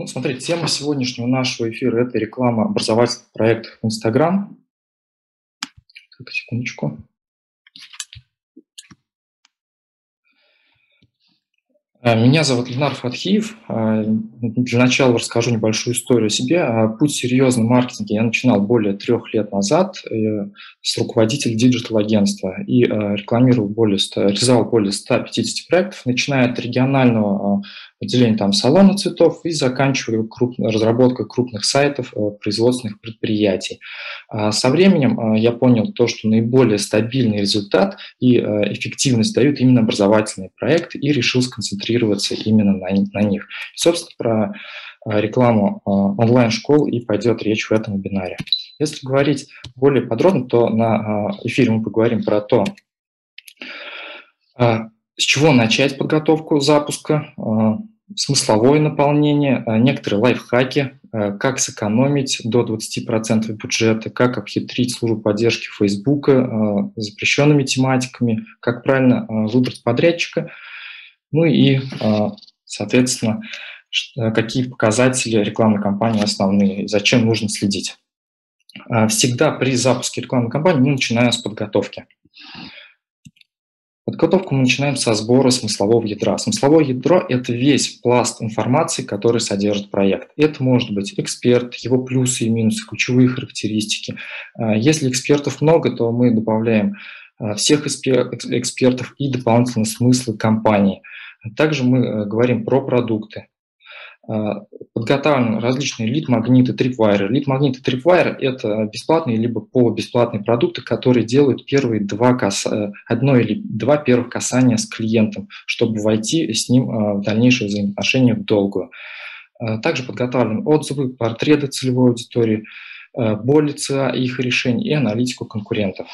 Ну, смотрите, тема сегодняшнего нашего эфира – это реклама образовательных проектов в Инстаграм. Так, секундочку. Меня зовут Ленар Фатхиев. Э, для начала расскажу небольшую историю о себе. Э, путь серьезный в маркетинге я начинал более трех лет назад с руководителя digital-агентства и рекламировал более 100, реализовал более 150 проектов, начиная от регионального отделения там, салона цветов и заканчивая круп, разработкой крупных сайтов производственных предприятий. Со временем я понял то, что наиболее стабильный результат и эффективность дают именно образовательные проекты и решил сконцентрироваться концентрироваться именно на, на них. Собственно, про а, рекламу а, онлайн-школ и пойдет речь в этом вебинаре. Если говорить более подробно, то на а, эфире мы поговорим про то, с чего начать подготовку запуска, смысловое наполнение, некоторые лайфхаки, как сэкономить до 20% бюджета, как обхитрить службу поддержки Facebook запрещенными тематиками, как правильно выбрать подрядчика – ну и, а, соответственно, какие показатели рекламной кампании основные, зачем нужно следить. А, всегда при запуске рекламной кампании мы начинаем с подготовки. Подготовку мы начинаем со сбора смыслового ядра. Смысловое ядро – это весь пласт информации, который содержит проект. Это может быть эксперт, его плюсы и минусы, ключевые характеристики. А, если экспертов много, то мы добавляем всех экспертов и дополнительные смыслы компании – также мы э, говорим про продукты. А, подготовлены различные лид-магниты, трипвайры. Лид-магниты, трипвайры – это бесплатные либо полубесплатные продукты, которые делают первые два кас... Э, одно или два первых касания с клиентом, чтобы войти с ним э, в дальнейшее взаимоотношение в долгую. Также подготовлены отзывы, портреты целевой аудитории, боли ЦА и их решений и аналитику конкурентов.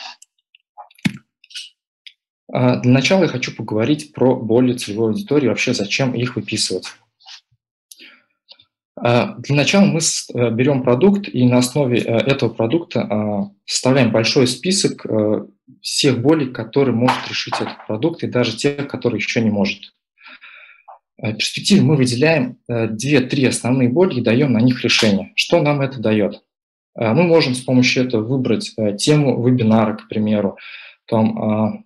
А, для начала я хочу поговорить про боли целевой аудитории, вообще зачем их выписывать. А, для начала мы э, берем продукт и на основе э, этого продукта а, составляем большой список э, всех болей, которые может решить этот продукт, и даже тех, которые еще не может. В перспективе мы выделяем 2-3 основные боли и даем на них решение. Что нам это дает? Мы можем с помощью этого выбрать тему вебинара, к примеру, там,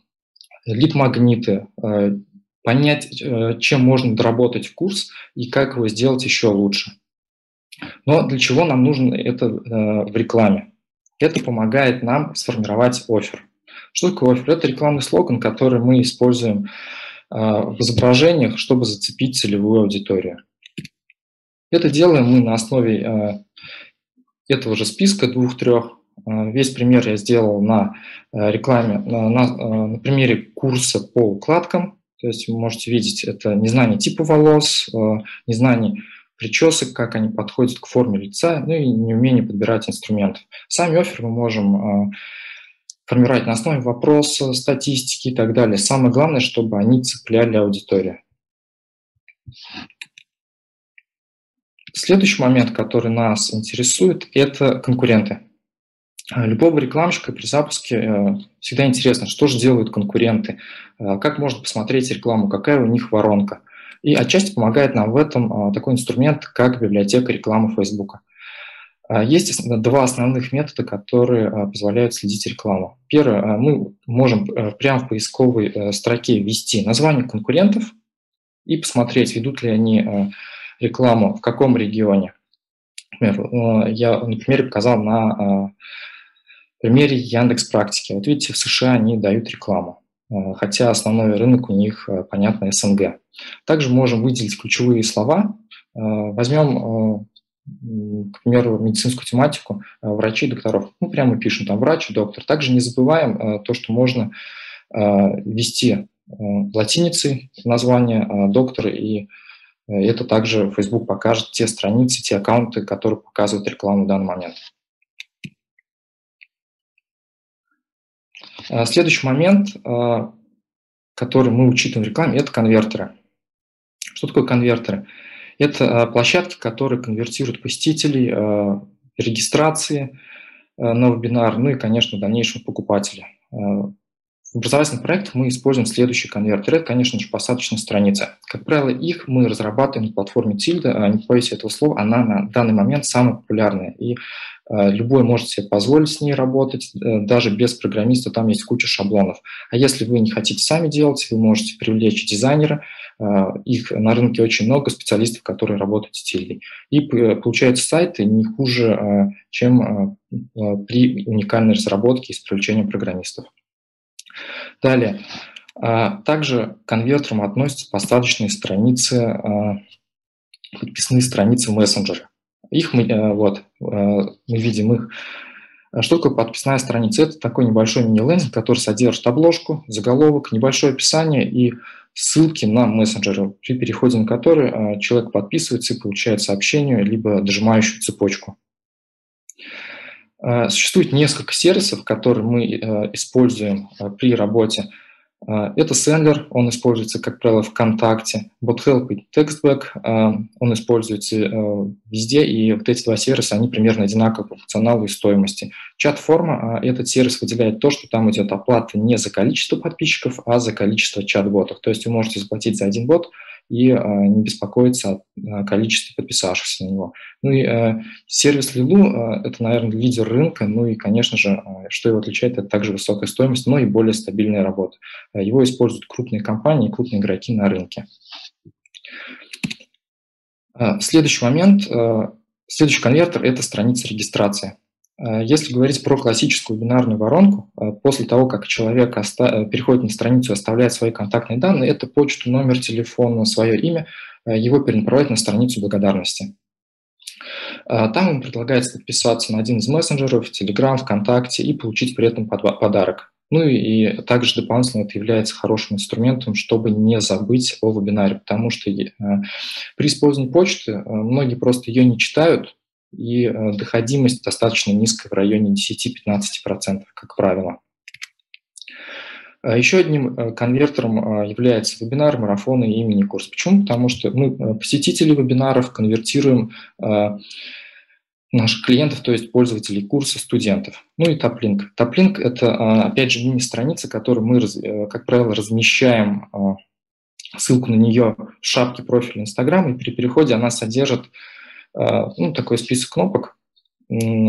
лид-магниты, э, понять, э, чем можно доработать курс и как его сделать еще лучше. Но для чего нам нужно это э, в рекламе? Это помогает нам сформировать офер. Что такое офер? Это рекламный слоган, который мы используем в изображениях, чтобы зацепить целевую аудиторию. Это делаем мы на основе этого же списка двух-трех весь пример я сделал на э, рекламе, на, на, э, на примере курса по укладкам. То есть вы можете видеть, это незнание типа волос, незнание причесок, как они подходят к форме лица, ну и неумение подбирать инструментов. Сами офер мы можем формировать на основе вопроса, статистики и так далее. Самое главное, чтобы они цепляли аудиторию. Следующий момент, который нас интересует, это конкуренты. А, любого рекламщика при запуске э, всегда интересно, что же делают конкуренты, э, как можно посмотреть рекламу, какая у них воронка. И отчасти помогает нам в этом э, такой инструмент, как библиотека рекламы Facebook. Есть два основных метода, которые позволяют следить рекламу. Первое, мы можем прямо в поисковой строке ввести название конкурентов и посмотреть, ведут ли они рекламу в каком регионе. Например, я на примере показал на примере Яндекс Практики. Вот видите, в США они дают рекламу, э, хотя основной рынок у них, э, понятно, СНГ. Также можем выделить ключевые слова. Э, возьмем, к примеру, медицинскую тематику врачей, докторов. Ну, прямо пишем там врач, доктор. Также не забываем то, что можно ввести латиницей название доктора, и это также Facebook покажет те страницы, те аккаунты, которые показывают рекламу в данный момент. Следующий момент, а, который мы учитываем в рекламе, это конвертеры. Что такое конвертеры? Это а, площадки, которые конвертируют посетителей, регистрации на вебинар, ну и, конечно, в дальнейшем покупателей. В образовательных проектах мы используем следующий конвертер. Это, конечно же, посадочная страница. Как правило, их мы разрабатываем на платформе Tilda. А, не боюсь этого слова, она на данный момент самая популярная. И любой может себе позволить с ней работать, э, даже без программиста, там есть куча шаблонов. А если вы не хотите сами делать, вы можете привлечь дизайнера, э, их на рынке очень много специалистов, которые работают с Тильдой. И получаются сайты не хуже, чем при уникальной разработке и с привлечением программистов. Далее. Также к конвертерам относятся посадочные страницы, подписные страницы в мессенджере. Их мы, э, вот, э, мы видим их. Что такое подписная страница? Это такой небольшой мини-лендинг, который содержит обложку, заголовок, небольшое описание и ссылки на мессенджеры, при переходе на которые э, человек подписывается и получает сообщение, либо дожимающую цепочку. Э, существует несколько сервисов, которые мы э, используем э, при работе. Это Sendler, он используется, как правило, ВКонтакте. BotHelp и TextBack, он используется везде, и вот эти два сервиса, они примерно одинаковы по функционалу и стоимости. Чат-форма, этот сервис выделяет то, что там идет оплата не за количество подписчиков, а за количество чат-ботов. То есть вы можете заплатить за один бот, и э, не беспокоиться о количестве подписавшихся на него. Ну и э, сервис Лилу э, – это, наверное, лидер рынка, ну и, конечно же, что его отличает, это также высокая стоимость, но и более стабильная работа. Его используют крупные компании, крупные игроки на рынке. Следующий момент, следующий конвертер – это страница регистрации. Э, если говорить про классическую бинарную воронку, э, после того, как человек э, переходит на страницу и оставляет свои контактные данные, это почту, номер телефона, свое имя, его перенаправляют на страницу благодарности. Там ему предлагается подписаться на один из мессенджеров, Telegram, ВКонтакте и получить при этом подарок. Ну и также дополнительно это является хорошим инструментом, чтобы не забыть о вебинаре, потому что при использовании почты многие просто ее не читают, и э, доходимость достаточно низкая в районе 10-15%, как правило. А еще одним э, конвертером э, является вебинар, марафоны и мини-курс. Почему? Потому что мы посетители вебинаров конвертируем наших клиентов, то есть пользователей курса, студентов. Ну и топлинк. Топлинк – это, опять же, мини-страница, которую мы, как правило, размещаем ссылку на нее в шапке профиля Инстаграм, и при переходе она содержит Э, ну, такой список кнопок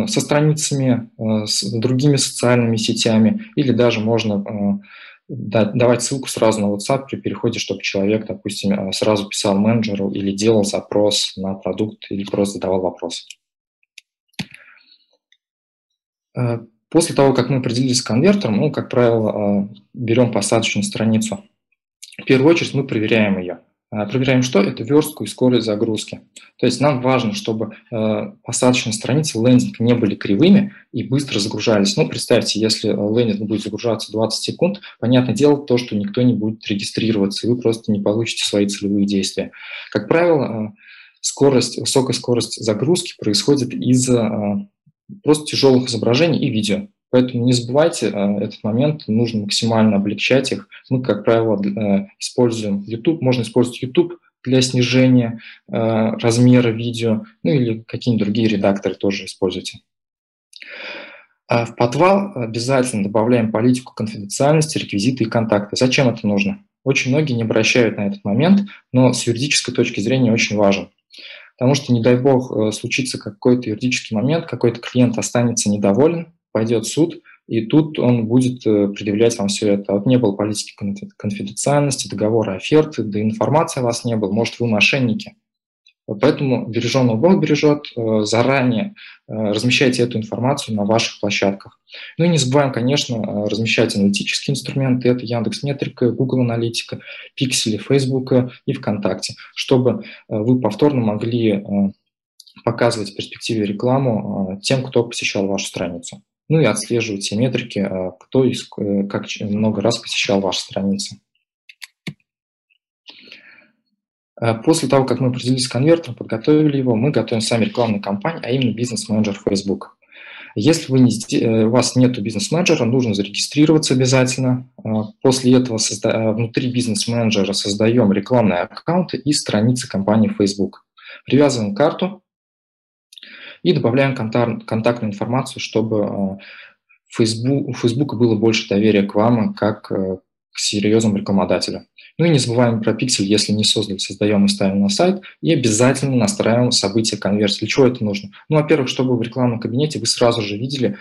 со страницами, э, с другими социальными сетями, или даже можно э, давать ссылку сразу на WhatsApp при переходе, чтобы человек, допустим, сразу писал менеджеру или делал запрос на продукт, или просто задавал вопрос. После того, как мы определились с конвертером, ну, как правило, берем посадочную страницу. В первую очередь мы проверяем ее. А, проверяем что? Это верстку и скорость загрузки. То есть нам важно, чтобы э, посадочные страницы лендинг не были кривыми и быстро загружались. Ну, представьте, если лендинг будет загружаться 20 секунд, понятное дело то, что никто не будет регистрироваться, и вы просто не получите свои целевые действия. Как правило, э, скорость, высокая скорость загрузки происходит из-за э, просто тяжелых изображений и видео. Поэтому не забывайте э, этот момент, нужно максимально облегчать их. Мы, как правило, э, используем YouTube, можно использовать YouTube для снижения э, размера видео, ну или какие-нибудь другие редакторы тоже используйте. А в подвал обязательно добавляем политику конфиденциальности, реквизиты и контакты. Зачем это нужно? Очень многие не обращают на этот момент, но с юридической точки зрения очень важен. Потому что, не дай бог, случится какой-то юридический момент, какой-то клиент останется недоволен, пойдет суд, и тут он будет э, предъявлять вам все это. Вот не было политики конфиденциальности, договора оферты, да информации у вас не было, может, вы мошенники. Поэтому береженного Бог бережет, э, заранее э, размещайте эту информацию на ваших площадках. Ну и не забываем, конечно, размещать аналитические инструменты, это Яндекс Метрика, Google Аналитика, Пиксели, Facebook и ВКонтакте, чтобы вы повторно могли показывать в перспективе рекламу тем, кто посещал вашу страницу ну и отслеживать все метрики, а, кто и э, как много раз посещал ваши страницы. А, после того, как мы определились с конвертером, подготовили его, мы готовим сами рекламную кампанию, а именно бизнес-менеджер Facebook. Если вы не, э, у вас нет бизнес-менеджера, нужно зарегистрироваться обязательно. А, после этого созда, внутри бизнес-менеджера создаем рекламные аккаунты и страницы компании Facebook. Привязываем карту и добавляем контактную информацию, чтобы э, Facebook, у Facebook было больше доверия к вам, как к серьезному рекламодателю. Ну и не забываем про пиксель, если не создали, создаем и ставим на сайт, и обязательно настраиваем события конверсии. Для чего это нужно? Ну, во-первых, чтобы в рекламном кабинете вы сразу же видели,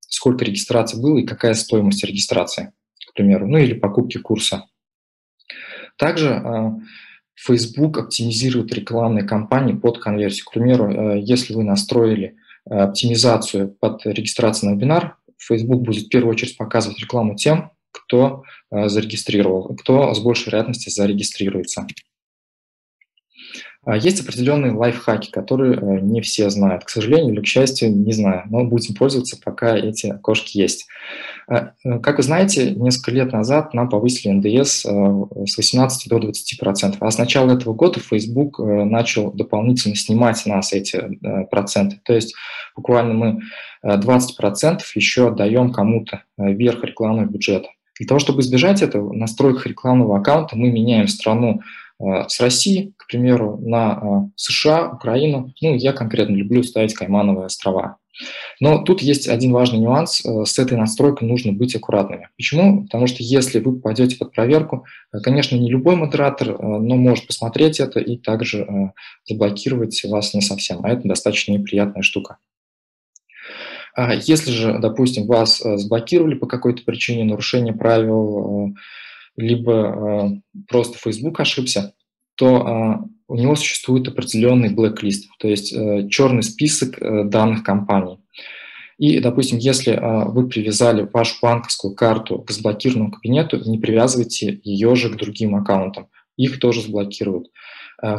сколько регистраций было и какая стоимость регистрации, к примеру, ну или покупки курса. Также Facebook оптимизирует рекламные кампании под конверсию. К примеру, э, если вы настроили э, оптимизацию под регистрацию на вебинар, Facebook будет в первую очередь показывать рекламу тем, кто э, зарегистрировал, кто с большей вероятностью зарегистрируется. А есть определенные лайфхаки, которые не все знают. К сожалению или к счастью, не знаю, но будем пользоваться, пока эти окошки есть. А, э, как вы знаете, несколько лет назад нам повысили НДС э, с 18 до 20%, а с начала этого года Facebook э, начал дополнительно снимать нас эти проценты. То есть буквально мы 20% еще отдаем кому-то вверх рекламного бюджета. Для того, чтобы избежать этого, в настройках рекламного аккаунта мы меняем страну с России, к примеру, на США, Украину. Ну, я конкретно люблю ставить Каймановые острова. Но тут есть один важный нюанс. Э, с этой настройкой нужно быть аккуратными. Почему? Потому что если вы попадете под проверку, э, конечно, не любой модератор, э, но может посмотреть это и также заблокировать вас не совсем. А это достаточно неприятная штука. А если же, допустим, вас заблокировали по какой-то причине, нарушение правил, либо просто Facebook ошибся, то у него существует определенный blacklist, то есть э, черный список э, данных компаний. И, допустим, если э, вы привязали вашу банковскую карту к заблокированному кабинету, не привязывайте ее же к другим аккаунтам. Их тоже заблокируют.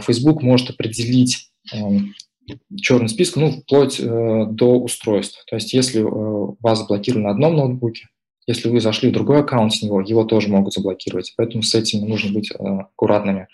Facebook может определить эм, черный список, ну, вплоть до устройств. То есть если вас заблокировали на одном ноутбуке, если вы зашли в другой аккаунт с него, его тоже могут заблокировать. Поэтому с этим нужно быть аккуратными.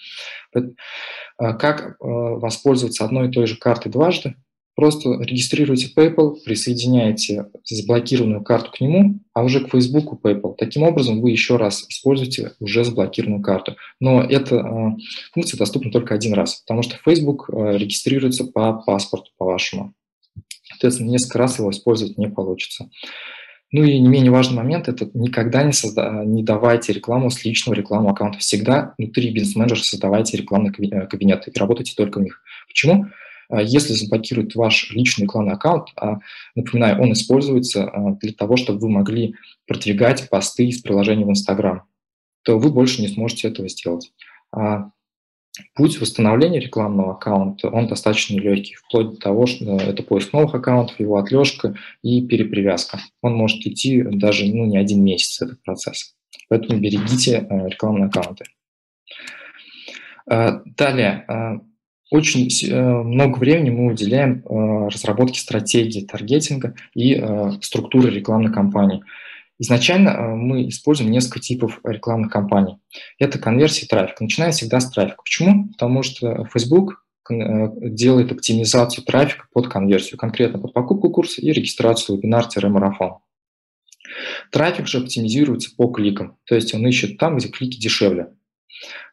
А как э, воспользоваться одной и той же картой дважды? Просто регистрируйте PayPal, присоединяете заблокированную карту к нему, а уже к Facebook PayPal. Таким образом, вы еще раз используете уже заблокированную карту. Но эта э, функция доступна только один раз, потому что Facebook э, регистрируется по паспорту, по вашему. Соответственно, несколько раз его использовать не получится. Ну и не менее важный момент – это никогда не, созда... не давайте рекламу с личного рекламного аккаунта. Всегда внутри бизнес-менеджера создавайте рекламные э, кабинеты и работайте только в них. Почему? А если заблокируют ваш личный рекламный аккаунт, а, напоминаю, он используется а, для того, чтобы вы могли продвигать посты из приложения в Instagram, то вы больше не сможете этого сделать. Путь восстановления рекламного аккаунта, он достаточно легкий, вплоть до того, что это поиск новых аккаунтов, его отлежка и перепривязка. Он может идти даже ну, не один месяц, этот процесс. Поэтому берегите э, рекламные аккаунты. Э, далее, э, очень много времени мы уделяем разработке стратегии таргетинга и структуры рекламной кампании. Изначально э, мы используем несколько типов рекламных кампаний. Это конверсия и трафик. Начинаем всегда с трафика. Почему? Потому что Facebook э, делает оптимизацию трафика под конверсию, конкретно под покупку курса и регистрацию вебинар-марафон. Трафик же оптимизируется по кликам, то есть он ищет там, где клики дешевле.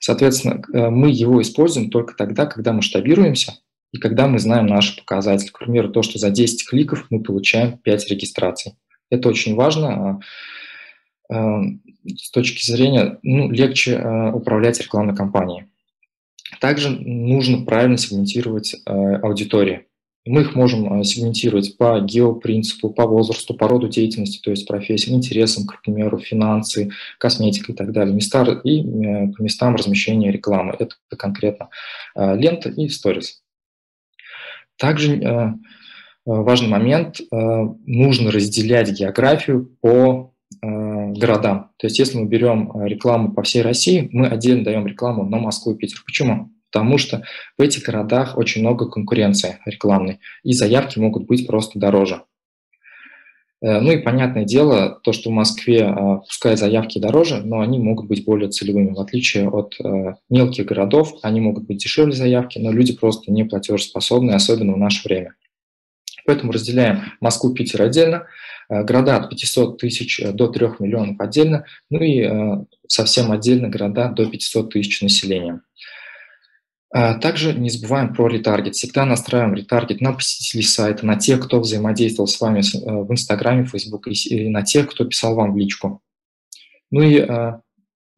Соответственно, э, мы его используем только тогда, когда масштабируемся и когда мы знаем наши показатели. К примеру, то, что за 10 кликов мы получаем 5 регистраций. Это очень важно. А, а, с точки зрения, ну, легче а, управлять рекламной кампанией. Также нужно правильно сегментировать аудитории. Мы их можем сегментировать по геопринципу, по возрасту, по роду деятельности, то есть профессии, интересам, к примеру, финансы, косметика и так далее, места и э, по местам размещения рекламы. Это конкретно лента и сторис. Также важный момент, э, нужно разделять географию по э, городам. То есть если мы берем рекламу по всей России, мы отдельно даем рекламу на Москву и Питер. Почему? Потому что в этих городах очень много конкуренции рекламной, и заявки могут быть просто дороже. Ну и понятное дело, то, что в Москве пускай заявки дороже, но они могут быть более целевыми. В отличие от мелких городов, они могут быть дешевле заявки, но люди просто не платежеспособны, особенно в наше время. Поэтому разделяем Москву, Питер отдельно, э, города от 500 тысяч до 3 миллионов отдельно, ну и э, совсем отдельно города до 500 тысяч населения. Также не забываем про ретаргет. Всегда настраиваем ретаргет на посетителей сайта, на тех, кто взаимодействовал с вами э, в Инстаграме, Facebook, и на тех, кто писал вам в личку. Ну и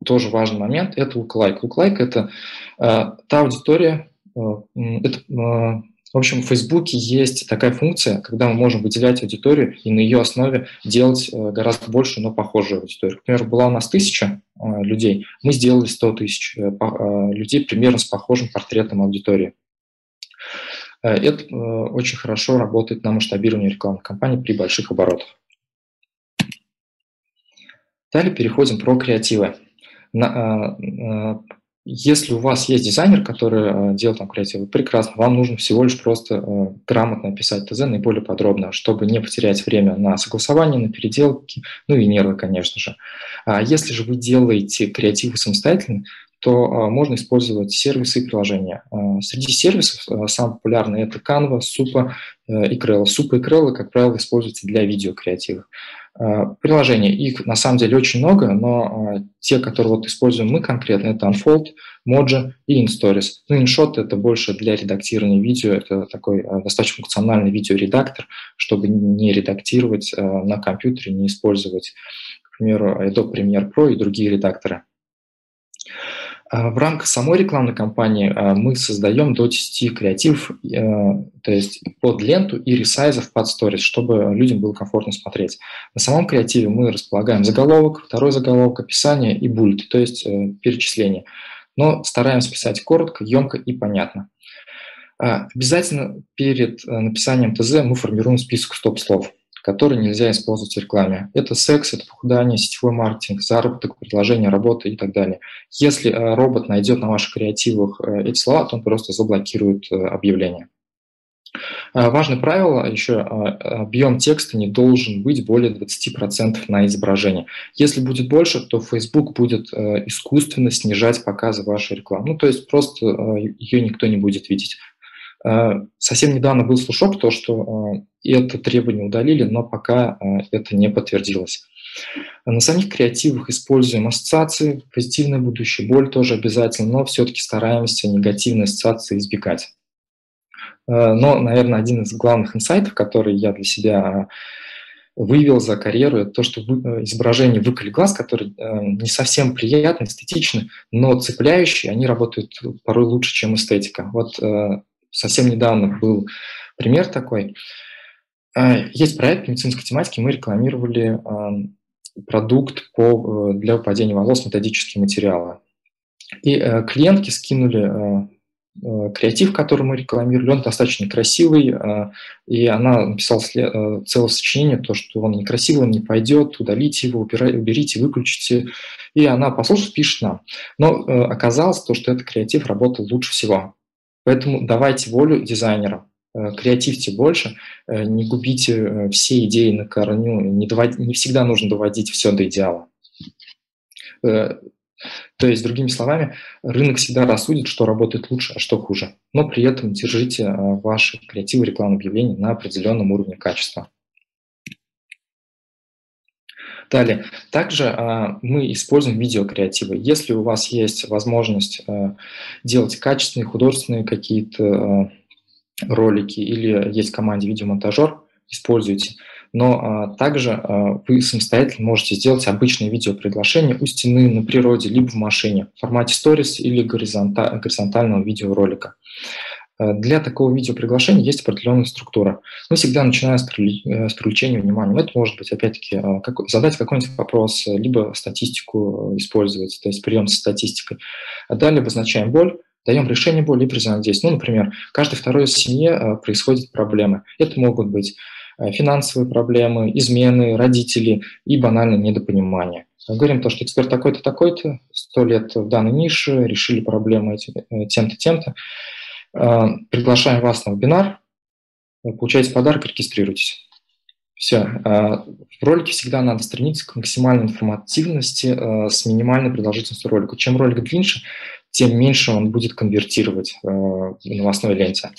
тоже важный момент – это луклайк. Луклайк – это та аудитория, это в общем, в Фейсбуке есть такая функция, когда мы можем выделять аудиторию и на ее основе делать э, гораздо больше, но похожую аудиторию. Например, была у нас тысяча э, людей, мы сделали 100 тысяч э, людей примерно с похожим портретом аудитории. Это очень хорошо работает на масштабирование рекламной кампании при больших оборотах. Далее переходим про креативы. Если у вас есть дизайнер, который э, делает там креативы, прекрасно, вам нужно всего лишь просто э, грамотно описать ТЗ наиболее подробно, чтобы не потерять время на согласование, на переделки, ну и нервы, конечно же. А если же вы делаете креативы самостоятельно, то э, можно использовать сервисы и приложения. Среди сервисов самые популярные это Canva, Supa и Krell. Supa и Krell, как правило, используются для видеокреативов. Э, приложений. Их на самом деле очень много, но э, те, которые вот используем мы конкретно, это Unfold, Mojo и InStories. Ну, InShot – это больше для редактирования видео, это такой э, достаточно функциональный видеоредактор, чтобы не редактировать на компьютере, не использовать, к примеру, Adobe Premiere Pro и другие редакторы. А, в рамках самой рекламной кампании а, мы создаем до 10 креативов, э, то есть под ленту и ресайзов под сторис, чтобы людям было комфортно смотреть. На самом креативе мы располагаем заголовок, второй заголовок, описание и буллет, то есть э, перечисление. Но стараемся писать коротко, емко и понятно. А, обязательно перед э, написанием ТЗ мы формируем список стоп-слов – которые нельзя использовать в рекламе. Это секс, это похудание, сетевой маркетинг, заработок, предложение работы и так далее. Если э, робот найдет на ваших креативах э, эти слова, то он просто заблокирует э, объявление. Важное правило еще, объем текста не должен быть более 20% на изображение. Если будет больше, то Facebook будет искусственно снижать показы вашей рекламы. Ну, то есть просто ее никто не будет видеть. Э, совсем недавно был слушок, то, что э, это требование удалили, но пока э, это не подтвердилось. На самих креативах используем ассоциации, позитивное будущее, боль тоже обязательно, но все-таки стараемся негативные ассоциации избегать. Но, наверное, один из главных инсайтов, который я для себя выявил за карьеру, это то, что изображение выколи глаз, которые не совсем приятны, эстетичны, но цепляющие, они работают порой лучше, чем эстетика. Вот совсем недавно был пример такой. А, есть проект медицинской тематики, мы рекламировали продукт по, э, для выпадения волос, методические материалы. И э, клиентки скинули э, креатив, который мы рекламировали, он достаточно красивый, и она написала целое сочинение, то, что он некрасивый, он не пойдет, удалите его, уберите, выключите. И она послушает, пишет нам. Но оказалось то, что этот креатив работал лучше всего. Поэтому давайте волю дизайнерам, э, креативьте больше, э, не губите э, все идеи на корню, не, довод... не всегда нужно доводить все до идеала. То есть, другими словами, рынок всегда рассудит, что работает лучше, а что хуже. Но при этом держите ваши креативы рекламные объявления на определенном уровне качества. Далее. Также а, мы используем видеокреативы. Если у вас есть возможность а, делать качественные, художественные какие-то а, ролики или есть в команде видеомонтажер, используйте. Но а, также а, вы самостоятельно можете сделать обычное видеоприглашение у стены на природе, либо в машине в формате сторис или горизонтального видеоролика. Э, для такого видеоприглашения есть определенная структура. Мы всегда начинаем с, э, с привлечения внимания. Это может быть, опять-таки, э, задать какой-нибудь вопрос, либо статистику использовать, то есть прием со статистикой. А далее обозначаем боль, даем решение боли и взаимодействие. Ну, например, каждой второй семье происходят проблемы. Это могут быть финансовые проблемы, измены, родители и банальное недопонимание. Говорим то, что эксперт такой-то, такой-то, сто лет в данной нише, решили проблемы тем-то, тем-то. Э, приглашаем вас на вебинар, получаете подарок, регистрируйтесь. Все. Э, в ролике всегда надо стремиться к максимальной информативности э, с минимальной продолжительностью ролика. Чем ролик длиннее, тем меньше он будет конвертировать в новостной ленте.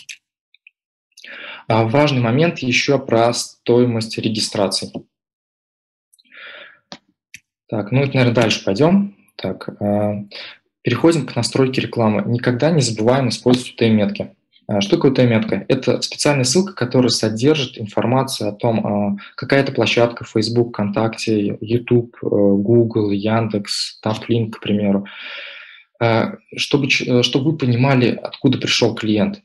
А важный момент еще про стоимость регистрации. Так, ну, наверное, дальше пойдем. Так, Переходим к настройке рекламы. Никогда не забываем использовать UTM-метки. А, что такое UTM-метка? Это специальная ссылка, которая содержит информацию о том, а, какая это площадка Facebook, ВКонтакте, YouTube, э, Google, Яндекс, TapLink, к примеру. Чтобы, э, чтобы вы понимали, откуда пришел клиент.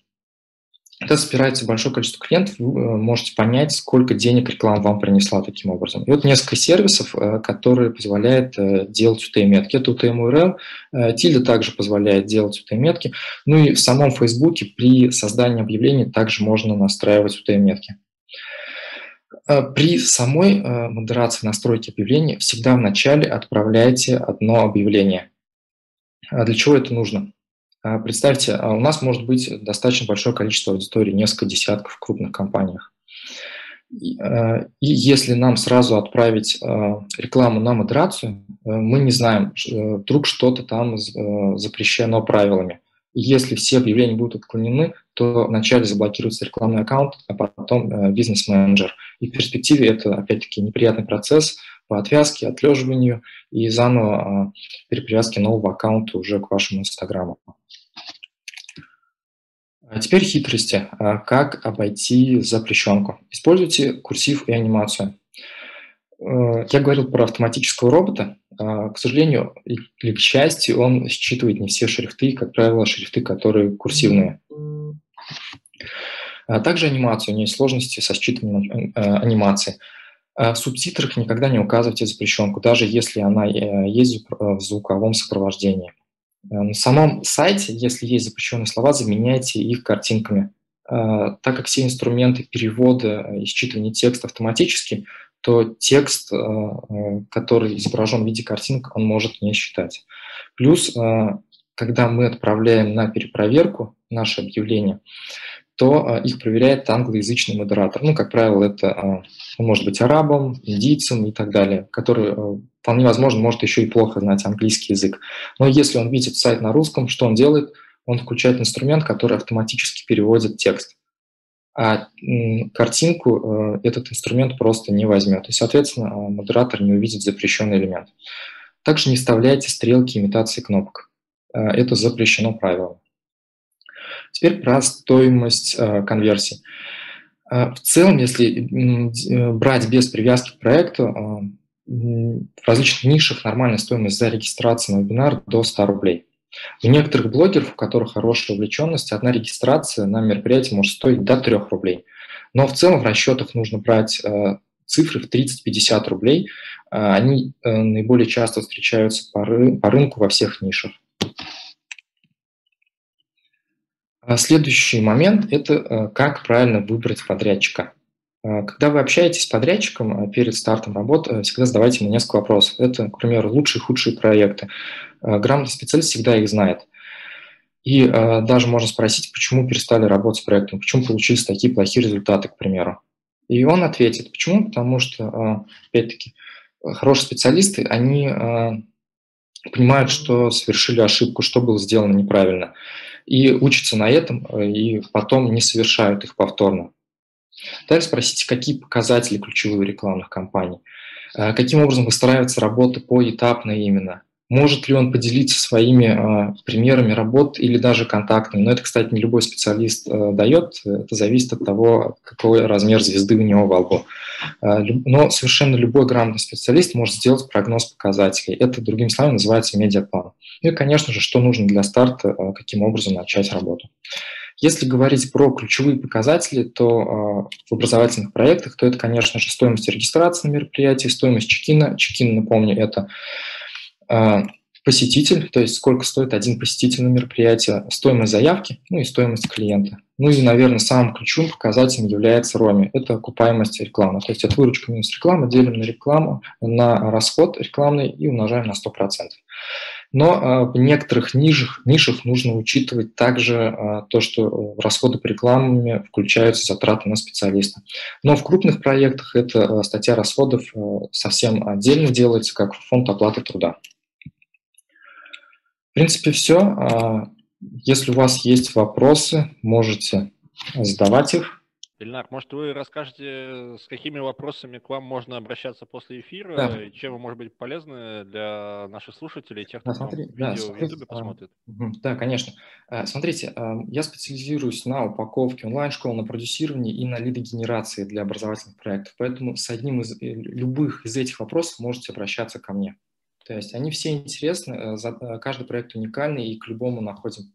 Когда собирается большое количество клиентов, вы э, можете понять, сколько денег реклама вам принесла таким образом. И вот несколько сервисов, э, которые позволяют э, делать UTM-метки. Это UTM-URL, Tilda также позволяет делать UTM-метки. Ну и в самом Фейсбуке при создании объявлений также можно настраивать UTM-метки. При самой модерации настройки объявления всегда вначале отправляйте одно объявление. А для чего это нужно? А, представьте, а у нас может быть достаточно большое количество аудитории, несколько десятков в крупных компаниях. А, и если нам сразу отправить рекламу на модерацию, э, мы не знаем, э, вдруг что-то там э, запрещено правилами. Если все объявления будут отклонены, то вначале заблокируется рекламный аккаунт, а потом бизнес-менеджер. И в перспективе это, опять-таки, неприятный процесс по отвязке, отлеживанию и заново перепривязке нового аккаунта уже к вашему Инстаграму. А теперь хитрости. А как обойти запрещенку? Используйте курсив и анимацию. Э, я говорил про автоматического робота. А, к сожалению или к счастью, он считывает не все шрифты, как правило, шрифты, которые курсивные. Также анимацию. У нее есть сложности со считыванием э, анимации. В субтитрах никогда не указывайте запрещенку, даже если она э, есть в звуковом сопровождении. Э, на самом сайте, если есть запрещенные слова, заменяйте их картинками. Э, так как все инструменты перевода и считывания текста автоматически, то текст, э, который изображен в виде картинок, он может не считать. Плюс, когда мы отправляем на перепроверку наше объявление, то их проверяет англоязычный модератор. Ну, как правило, это он может быть арабом, индийцем и так далее, который вполне возможно, может еще и плохо знать английский язык. Но если он видит сайт на русском, что он делает? Он включает инструмент, который автоматически переводит текст. А картинку этот инструмент просто не возьмет. И, соответственно, модератор не увидит запрещенный элемент. Также не вставляйте стрелки имитации кнопок. Это запрещено правилом. Теперь про стоимость конверсии. В целом, если брать без привязки к проекту, в различных нишах нормальная стоимость за регистрацию на вебинар до 100 рублей. У некоторых блогеров, у которых хорошая увлеченность, одна регистрация на мероприятие может стоить до 3 рублей. Но в целом в расчетах нужно брать э, цифры в 30-50 рублей. Э, они э, наиболее часто встречаются по рынку во всех нишах. А следующий момент – это э, как правильно выбрать подрядчика. А, когда вы общаетесь с подрядчиком а, перед стартом работы, всегда задавайте ему несколько вопросов. Это, к примеру, лучшие, худшие проекты. Грамотный специалист всегда их знает. И э, даже можно спросить, почему перестали работать с проектом, почему получились такие плохие результаты, к примеру. И он ответит, почему? Потому что, опять-таки, хорошие специалисты, они э, понимают, что совершили ошибку, что было сделано неправильно, и учатся на этом, и потом не совершают их повторно. Далее спросите, какие показатели ключевых рекламных кампаний, э, каким образом выстраивается работа поэтапно именно, может ли он поделиться своими э, примерами работ или даже контактами. Но это, кстати, не любой специалист э, дает, это зависит от того, какой размер звезды у него во лбу. Э, но совершенно любой грамотный специалист может сделать прогноз показателей. Это, другими словами, называется медиаплан. Ну и, конечно же, что нужно для старта, э, каким образом начать работу. Если говорить про ключевые показатели, то э, в образовательных проектах, то это, конечно же, стоимость регистрации на мероприятии, стоимость чекина. Чекин, напомню, это посетитель, то есть сколько стоит один посетитель на мероприятие, стоимость заявки, ну и стоимость клиента. Ну и, наверное, самым ключевым показателем является ROMI. Это окупаемость рекламы. То есть от выручка минус реклама делим на рекламу, на расход рекламный и умножаем на 100%. Но а, в некоторых нишах, нишах нужно учитывать также а, то, что расходы по рекламе включаются затраты на специалиста. Но в крупных проектах эта а, статья расходов совсем отдельно делается, как фонд оплаты труда. В принципе, все. Если у вас есть вопросы, можете задавать их. Ильнар, может, вы расскажете, с какими вопросами к вам можно обращаться после эфира, да. и чем вы, может быть, полезны для наших слушателей, тех, кто да, смотри, видео да, в YouTube посмотрит? Да, конечно. А, смотрите, а, я специализируюсь на упаковке онлайн-школ, на продюсировании и на лидогенерации для образовательных проектов, поэтому с одним из э, любых из этих вопросов можете обращаться ко мне. То есть они все интересны, э, э, каждый проект уникальный, и к любому находим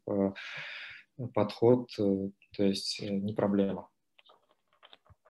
подход, то есть не проблема.